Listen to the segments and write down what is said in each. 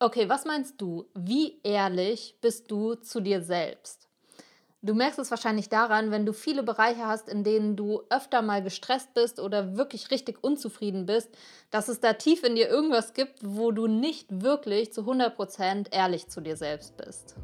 Okay, was meinst du? Wie ehrlich bist du zu dir selbst? Du merkst es wahrscheinlich daran, wenn du viele Bereiche hast, in denen du öfter mal gestresst bist oder wirklich richtig unzufrieden bist, dass es da tief in dir irgendwas gibt, wo du nicht wirklich zu 100% ehrlich zu dir selbst bist.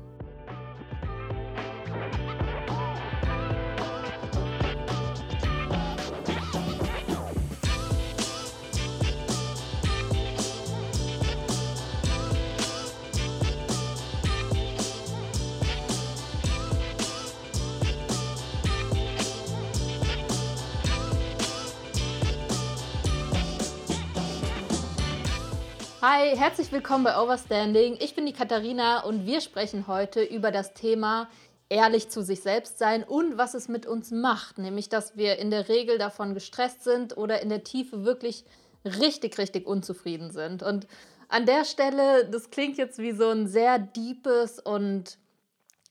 Hi, herzlich willkommen bei Overstanding. Ich bin die Katharina und wir sprechen heute über das Thema ehrlich zu sich selbst sein und was es mit uns macht, nämlich dass wir in der Regel davon gestresst sind oder in der Tiefe wirklich richtig, richtig unzufrieden sind. Und an der Stelle, das klingt jetzt wie so ein sehr deepes und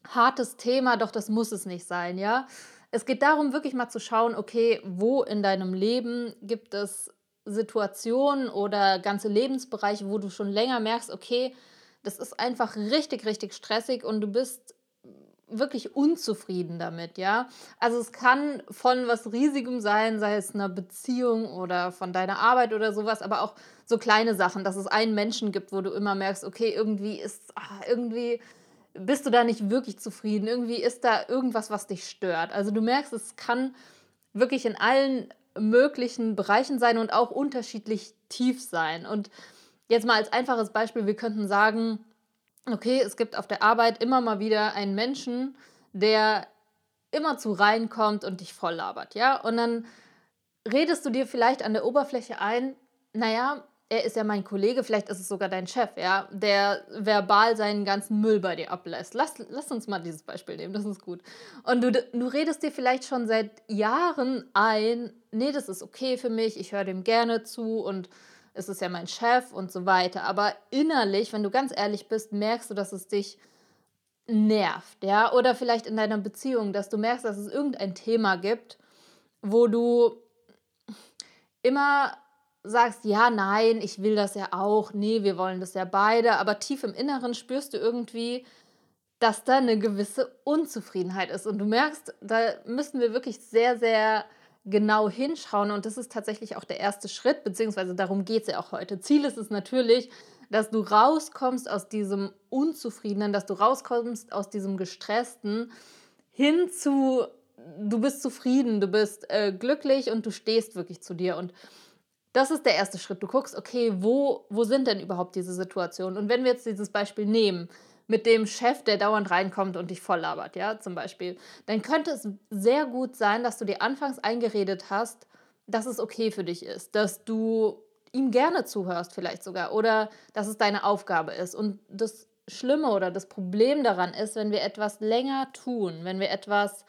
hartes Thema, doch das muss es nicht sein, ja? Es geht darum, wirklich mal zu schauen, okay, wo in deinem Leben gibt es Situationen oder ganze Lebensbereiche, wo du schon länger merkst, okay, das ist einfach richtig, richtig stressig und du bist wirklich unzufrieden damit, ja. Also es kann von was Riesigem sein, sei es einer Beziehung oder von deiner Arbeit oder sowas, aber auch so kleine Sachen, dass es einen Menschen gibt, wo du immer merkst, okay, irgendwie ist, ach, irgendwie bist du da nicht wirklich zufrieden, irgendwie ist da irgendwas, was dich stört. Also du merkst, es kann wirklich in allen möglichen Bereichen sein und auch unterschiedlich tief sein. Und jetzt mal als einfaches Beispiel, wir könnten sagen, okay, es gibt auf der Arbeit immer mal wieder einen Menschen, der immer zu reinkommt und dich voll labert, ja? Und dann redest du dir vielleicht an der Oberfläche ein, naja, er ist ja mein Kollege, vielleicht ist es sogar dein Chef, ja, der verbal seinen ganzen Müll bei dir ablässt. Lass, lass uns mal dieses Beispiel nehmen, das ist gut. Und du, du redest dir vielleicht schon seit Jahren ein, nee, das ist okay für mich, ich höre dem gerne zu und es ist ja mein Chef und so weiter. Aber innerlich, wenn du ganz ehrlich bist, merkst du, dass es dich nervt, ja, oder vielleicht in deiner Beziehung, dass du merkst, dass es irgendein Thema gibt, wo du immer sagst, ja, nein, ich will das ja auch, nee, wir wollen das ja beide, aber tief im Inneren spürst du irgendwie, dass da eine gewisse Unzufriedenheit ist. Und du merkst, da müssen wir wirklich sehr, sehr genau hinschauen. Und das ist tatsächlich auch der erste Schritt, beziehungsweise darum geht es ja auch heute. Ziel ist es natürlich, dass du rauskommst aus diesem Unzufriedenen, dass du rauskommst aus diesem Gestressten hin zu, du bist zufrieden, du bist äh, glücklich und du stehst wirklich zu dir. Und das ist der erste Schritt. Du guckst, okay, wo, wo sind denn überhaupt diese Situationen? Und wenn wir jetzt dieses Beispiel nehmen, mit dem Chef, der dauernd reinkommt und dich voll labert, ja, zum Beispiel, dann könnte es sehr gut sein, dass du dir anfangs eingeredet hast, dass es okay für dich ist, dass du ihm gerne zuhörst vielleicht sogar oder dass es deine Aufgabe ist. Und das Schlimme oder das Problem daran ist, wenn wir etwas länger tun, wenn wir etwas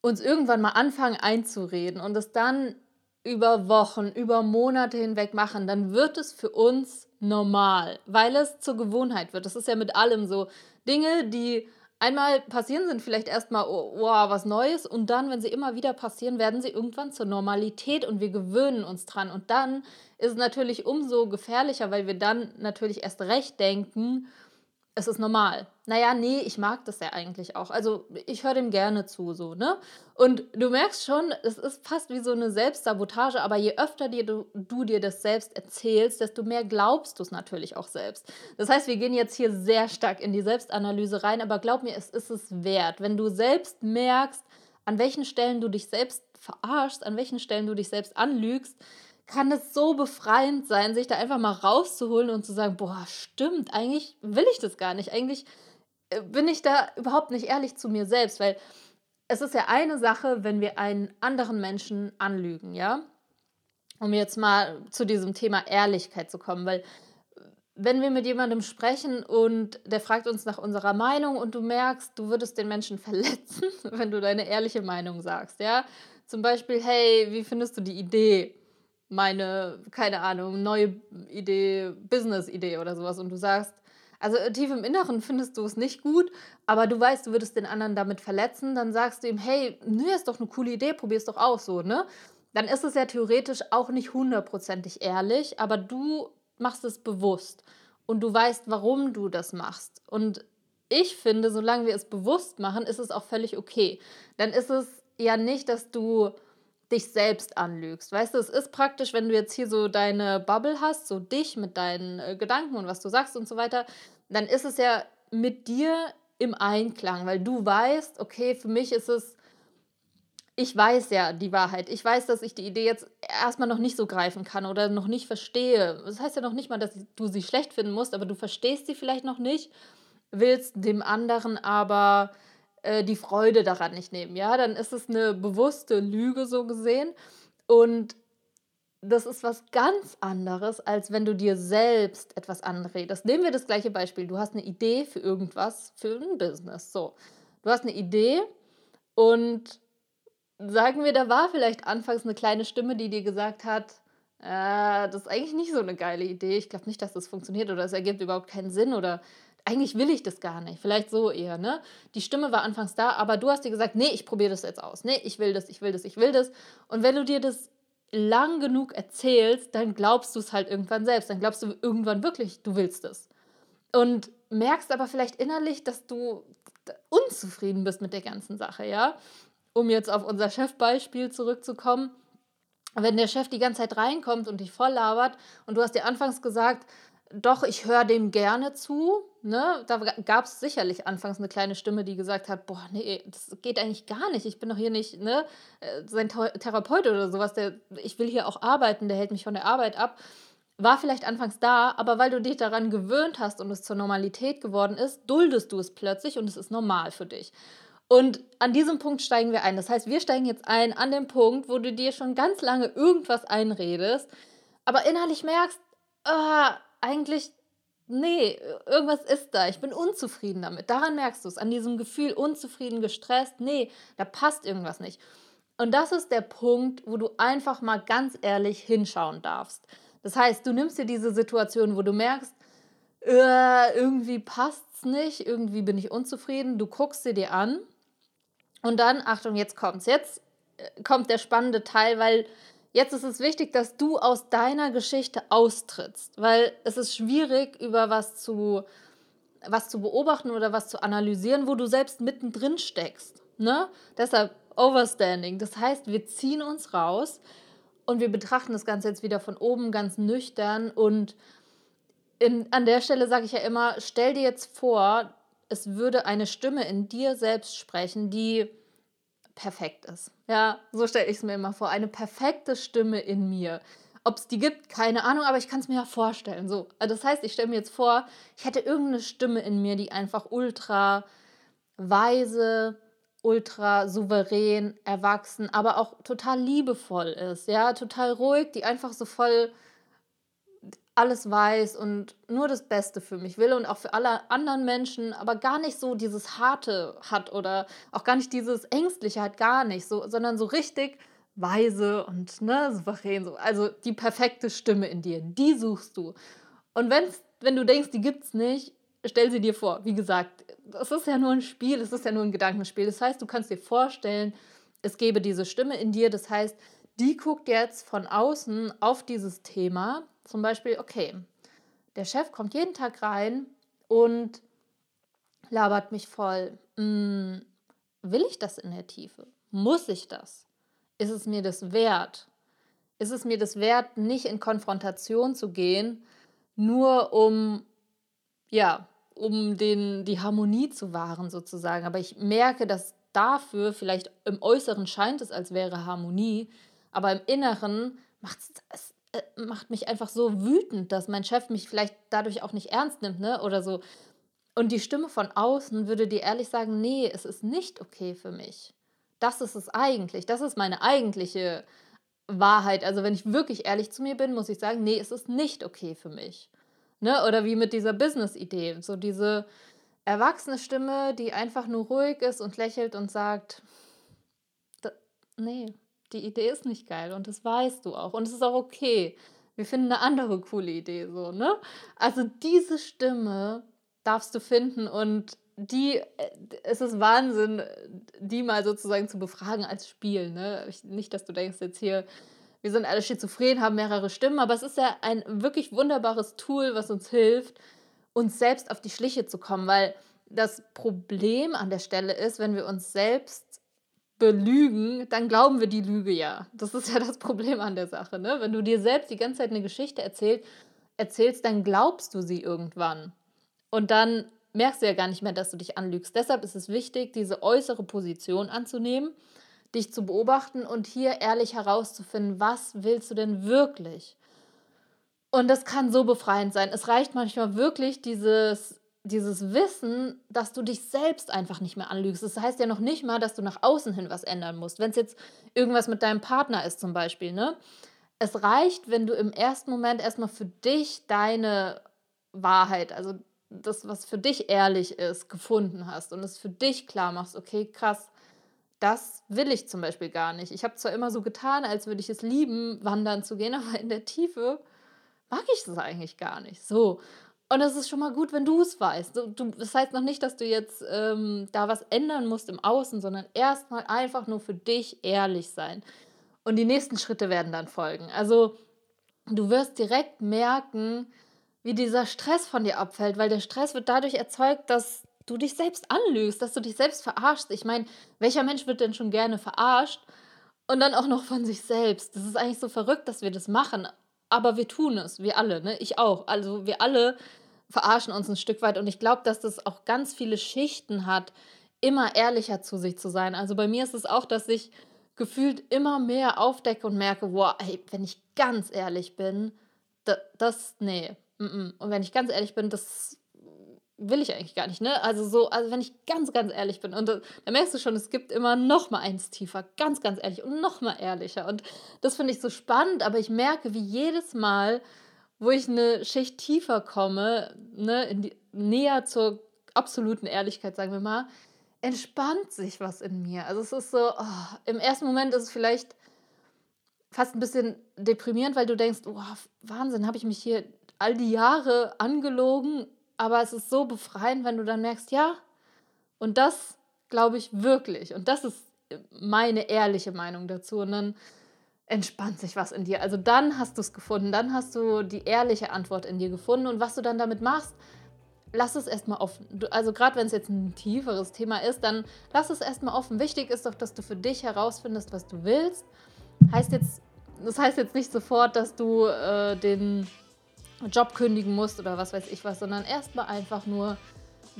uns irgendwann mal anfangen einzureden und es dann über Wochen, über Monate hinweg machen, dann wird es für uns normal, weil es zur Gewohnheit wird. Das ist ja mit allem so. Dinge, die einmal passieren, sind vielleicht erstmal, oh, wow, was Neues. Und dann, wenn sie immer wieder passieren, werden sie irgendwann zur Normalität und wir gewöhnen uns dran. Und dann ist es natürlich umso gefährlicher, weil wir dann natürlich erst recht denken, es ist normal. Naja, nee, ich mag das ja eigentlich auch. Also ich höre dem gerne zu, so, ne? Und du merkst schon, es ist fast wie so eine Selbstsabotage, aber je öfter dir du, du dir das selbst erzählst, desto mehr glaubst du es natürlich auch selbst. Das heißt, wir gehen jetzt hier sehr stark in die Selbstanalyse rein, aber glaub mir, es ist es wert. Wenn du selbst merkst, an welchen Stellen du dich selbst verarschst, an welchen Stellen du dich selbst anlügst, kann es so befreiend sein, sich da einfach mal rauszuholen und zu sagen, boah, stimmt, eigentlich will ich das gar nicht. Eigentlich äh, bin ich da überhaupt nicht ehrlich zu mir selbst, weil es ist ja eine Sache, wenn wir einen anderen Menschen anlügen, ja? Um jetzt mal zu diesem Thema Ehrlichkeit zu kommen, weil wenn wir mit jemandem sprechen und der fragt uns nach unserer Meinung und du merkst, du würdest den Menschen verletzen, wenn du deine ehrliche Meinung sagst, ja? Zum Beispiel, hey, wie findest du die Idee? Meine, keine Ahnung, neue Idee, Business-Idee oder sowas und du sagst, also tief im Inneren findest du es nicht gut, aber du weißt, du würdest den anderen damit verletzen, dann sagst du ihm, hey, ne, ist doch eine coole Idee, probier's doch auch so, ne? Dann ist es ja theoretisch auch nicht hundertprozentig ehrlich, aber du machst es bewusst. und du weißt, warum du das machst. Und ich finde, solange wir es bewusst machen, ist es auch völlig okay. Dann ist es ja nicht, dass du dich selbst anlügst. Weißt du, es ist praktisch, wenn du jetzt hier so deine Bubble hast, so dich mit deinen äh, Gedanken und was du sagst und so weiter, dann ist es ja mit dir im Einklang, weil du weißt, okay, für mich ist es, ich weiß ja die Wahrheit. Ich weiß, dass ich die Idee jetzt erstmal noch nicht so greifen kann oder noch nicht verstehe. Das heißt ja noch nicht mal, dass du sie schlecht finden musst, aber du verstehst sie vielleicht noch nicht, willst dem anderen aber äh, die Freude daran nicht nehmen. Ja, dann ist es eine bewusste Lüge so gesehen. Und das ist was ganz anderes, als wenn du dir selbst etwas anredest. Nehmen wir das gleiche Beispiel. Du hast eine Idee für irgendwas, für ein Business. So, du hast eine Idee und sagen wir, da war vielleicht anfangs eine kleine Stimme, die dir gesagt hat, äh, das ist eigentlich nicht so eine geile Idee. Ich glaube nicht, dass das funktioniert oder es ergibt überhaupt keinen Sinn oder eigentlich will ich das gar nicht. Vielleicht so eher, ne? Die Stimme war anfangs da, aber du hast dir gesagt, nee, ich probiere das jetzt aus. Nee, ich will das, ich will das, ich will das. Und wenn du dir das lang genug erzählst, dann glaubst du es halt irgendwann selbst. Dann glaubst du irgendwann wirklich, du willst es. Und merkst aber vielleicht innerlich, dass du unzufrieden bist mit der ganzen Sache, ja? Um jetzt auf unser Chefbeispiel zurückzukommen. Wenn der Chef die ganze Zeit reinkommt und dich voll labert und du hast dir anfangs gesagt, doch, ich höre dem gerne zu. Ne? Da gab es sicherlich anfangs eine kleine Stimme, die gesagt hat, boah, nee, das geht eigentlich gar nicht. Ich bin doch hier nicht ne, äh, sein Therapeut oder sowas. Der, ich will hier auch arbeiten, der hält mich von der Arbeit ab. War vielleicht anfangs da, aber weil du dich daran gewöhnt hast und es zur Normalität geworden ist, duldest du es plötzlich und es ist normal für dich. Und an diesem Punkt steigen wir ein. Das heißt, wir steigen jetzt ein an den Punkt, wo du dir schon ganz lange irgendwas einredest, aber innerlich merkst, ah, eigentlich, nee, irgendwas ist da. Ich bin unzufrieden damit. Daran merkst du es. An diesem Gefühl, unzufrieden, gestresst. Nee, da passt irgendwas nicht. Und das ist der Punkt, wo du einfach mal ganz ehrlich hinschauen darfst. Das heißt, du nimmst dir diese Situation, wo du merkst, äh, irgendwie passt es nicht, irgendwie bin ich unzufrieden. Du guckst sie dir an und dann, Achtung, jetzt kommt's. Jetzt äh, kommt der spannende Teil, weil Jetzt ist es wichtig, dass du aus deiner Geschichte austrittst, weil es ist schwierig, über was zu, was zu beobachten oder was zu analysieren, wo du selbst mittendrin steckst. Ne? Deshalb Overstanding. Das heißt, wir ziehen uns raus und wir betrachten das Ganze jetzt wieder von oben ganz nüchtern. Und in, an der Stelle sage ich ja immer, stell dir jetzt vor, es würde eine Stimme in dir selbst sprechen, die perfekt ist. Ja, so stelle ich es mir immer vor. Eine perfekte Stimme in mir. Ob es die gibt, keine Ahnung, aber ich kann es mir ja vorstellen. So, also das heißt, ich stelle mir jetzt vor, ich hätte irgendeine Stimme in mir, die einfach ultra weise, ultra souverän, erwachsen, aber auch total liebevoll ist. Ja, total ruhig, die einfach so voll alles weiß und nur das Beste für mich will und auch für alle anderen Menschen, aber gar nicht so dieses Harte hat oder auch gar nicht dieses Ängstliche hat, gar nicht, so, sondern so richtig weise und ne, souverän. So. Also die perfekte Stimme in dir, die suchst du. Und wenn's, wenn du denkst, die gibt es nicht, stell sie dir vor. Wie gesagt, es ist ja nur ein Spiel, es ist ja nur ein Gedankenspiel. Das heißt, du kannst dir vorstellen, es gäbe diese Stimme in dir. Das heißt, die guckt jetzt von außen auf dieses Thema zum Beispiel, okay, der Chef kommt jeden Tag rein und labert mich voll. Hm, will ich das in der Tiefe? Muss ich das? Ist es mir das wert? Ist es mir das wert, nicht in Konfrontation zu gehen, nur um, ja, um den, die Harmonie zu wahren sozusagen. Aber ich merke, dass dafür, vielleicht im Äußeren scheint es, als wäre Harmonie, aber im Inneren macht es äh, macht mich einfach so wütend, dass mein Chef mich vielleicht dadurch auch nicht ernst nimmt, ne? Oder so. Und die Stimme von außen würde dir ehrlich sagen, nee, es ist nicht okay für mich. Das ist es eigentlich. Das ist meine eigentliche Wahrheit. Also wenn ich wirklich ehrlich zu mir bin, muss ich sagen, nee, es ist nicht okay für mich. Ne? Oder wie mit dieser Business-Idee. So diese erwachsene Stimme, die einfach nur ruhig ist und lächelt und sagt, nee, die Idee ist nicht geil und das weißt du auch und es ist auch okay. Wir finden eine andere coole Idee so, ne? Also diese Stimme darfst du finden und die, äh, es ist Wahnsinn, die mal sozusagen zu befragen als Spiel, ne? Ich, nicht, dass du denkst jetzt hier, wir sind alle schizophren, haben mehrere Stimmen, aber es ist ja ein wirklich wunderbares Tool, was uns hilft, uns selbst auf die Schliche zu kommen, weil das Problem an der Stelle ist, wenn wir uns selbst belügen, dann glauben wir die Lüge ja. Das ist ja das Problem an der Sache. Ne? Wenn du dir selbst die ganze Zeit eine Geschichte erzählst, erzählst, dann glaubst du sie irgendwann. Und dann merkst du ja gar nicht mehr, dass du dich anlügst. Deshalb ist es wichtig, diese äußere Position anzunehmen dich zu beobachten und hier ehrlich herauszufinden, was willst du denn wirklich? Und das kann so befreiend sein. Es reicht manchmal wirklich dieses, dieses Wissen, dass du dich selbst einfach nicht mehr anlügst. Das heißt ja noch nicht mal, dass du nach außen hin was ändern musst. Wenn es jetzt irgendwas mit deinem Partner ist zum Beispiel, ne? Es reicht, wenn du im ersten Moment erstmal für dich deine Wahrheit, also das, was für dich ehrlich ist, gefunden hast und es für dich klar machst, okay, krass, das will ich zum Beispiel gar nicht. Ich habe zwar immer so getan, als würde ich es lieben, wandern zu gehen, aber in der Tiefe mag ich das eigentlich gar nicht. So. Und es ist schon mal gut, wenn du es weißt. Du, das heißt noch nicht, dass du jetzt ähm, da was ändern musst im Außen, sondern erstmal einfach nur für dich ehrlich sein. Und die nächsten Schritte werden dann folgen. Also du wirst direkt merken, wie dieser Stress von dir abfällt, weil der Stress wird dadurch erzeugt, dass du dich selbst anlügst, dass du dich selbst verarschst. Ich meine, welcher Mensch wird denn schon gerne verarscht? Und dann auch noch von sich selbst. Das ist eigentlich so verrückt, dass wir das machen. Aber wir tun es, wir alle, ne? Ich auch. Also wir alle verarschen uns ein Stück weit. Und ich glaube, dass das auch ganz viele Schichten hat, immer ehrlicher zu sich zu sein. Also bei mir ist es auch, dass ich gefühlt immer mehr aufdecke und merke, wow, ey, wenn ich ganz ehrlich bin, das, das nee. Und wenn ich ganz ehrlich bin, das will ich eigentlich gar nicht, ne? Also so, also wenn ich ganz, ganz ehrlich bin und da, da merkst du schon, es gibt immer noch mal eins tiefer, ganz, ganz ehrlich und noch mal ehrlicher und das finde ich so spannend, aber ich merke, wie jedes Mal, wo ich eine Schicht tiefer komme, ne, die, näher zur absoluten Ehrlichkeit, sagen wir mal, entspannt sich was in mir. Also es ist so, oh, im ersten Moment ist es vielleicht fast ein bisschen deprimierend, weil du denkst, oh, Wahnsinn, habe ich mich hier all die Jahre angelogen aber es ist so befreiend, wenn du dann merkst, ja, und das glaube ich wirklich. Und das ist meine ehrliche Meinung dazu. Und dann entspannt sich was in dir. Also dann hast du es gefunden, dann hast du die ehrliche Antwort in dir gefunden. Und was du dann damit machst, lass es erstmal offen. Also gerade wenn es jetzt ein tieferes Thema ist, dann lass es erstmal offen. Wichtig ist doch, dass du für dich herausfindest, was du willst. Heißt jetzt, das heißt jetzt nicht sofort, dass du äh, den Job kündigen musst oder was weiß ich was, sondern erstmal einfach nur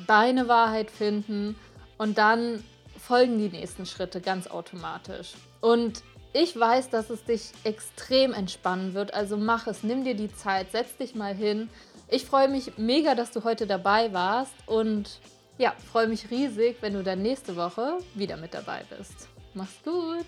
deine Wahrheit finden und dann folgen die nächsten Schritte ganz automatisch. Und ich weiß, dass es dich extrem entspannen wird, also mach es, nimm dir die Zeit, setz dich mal hin. Ich freue mich mega, dass du heute dabei warst und ja, freue mich riesig, wenn du dann nächste Woche wieder mit dabei bist. Mach's gut!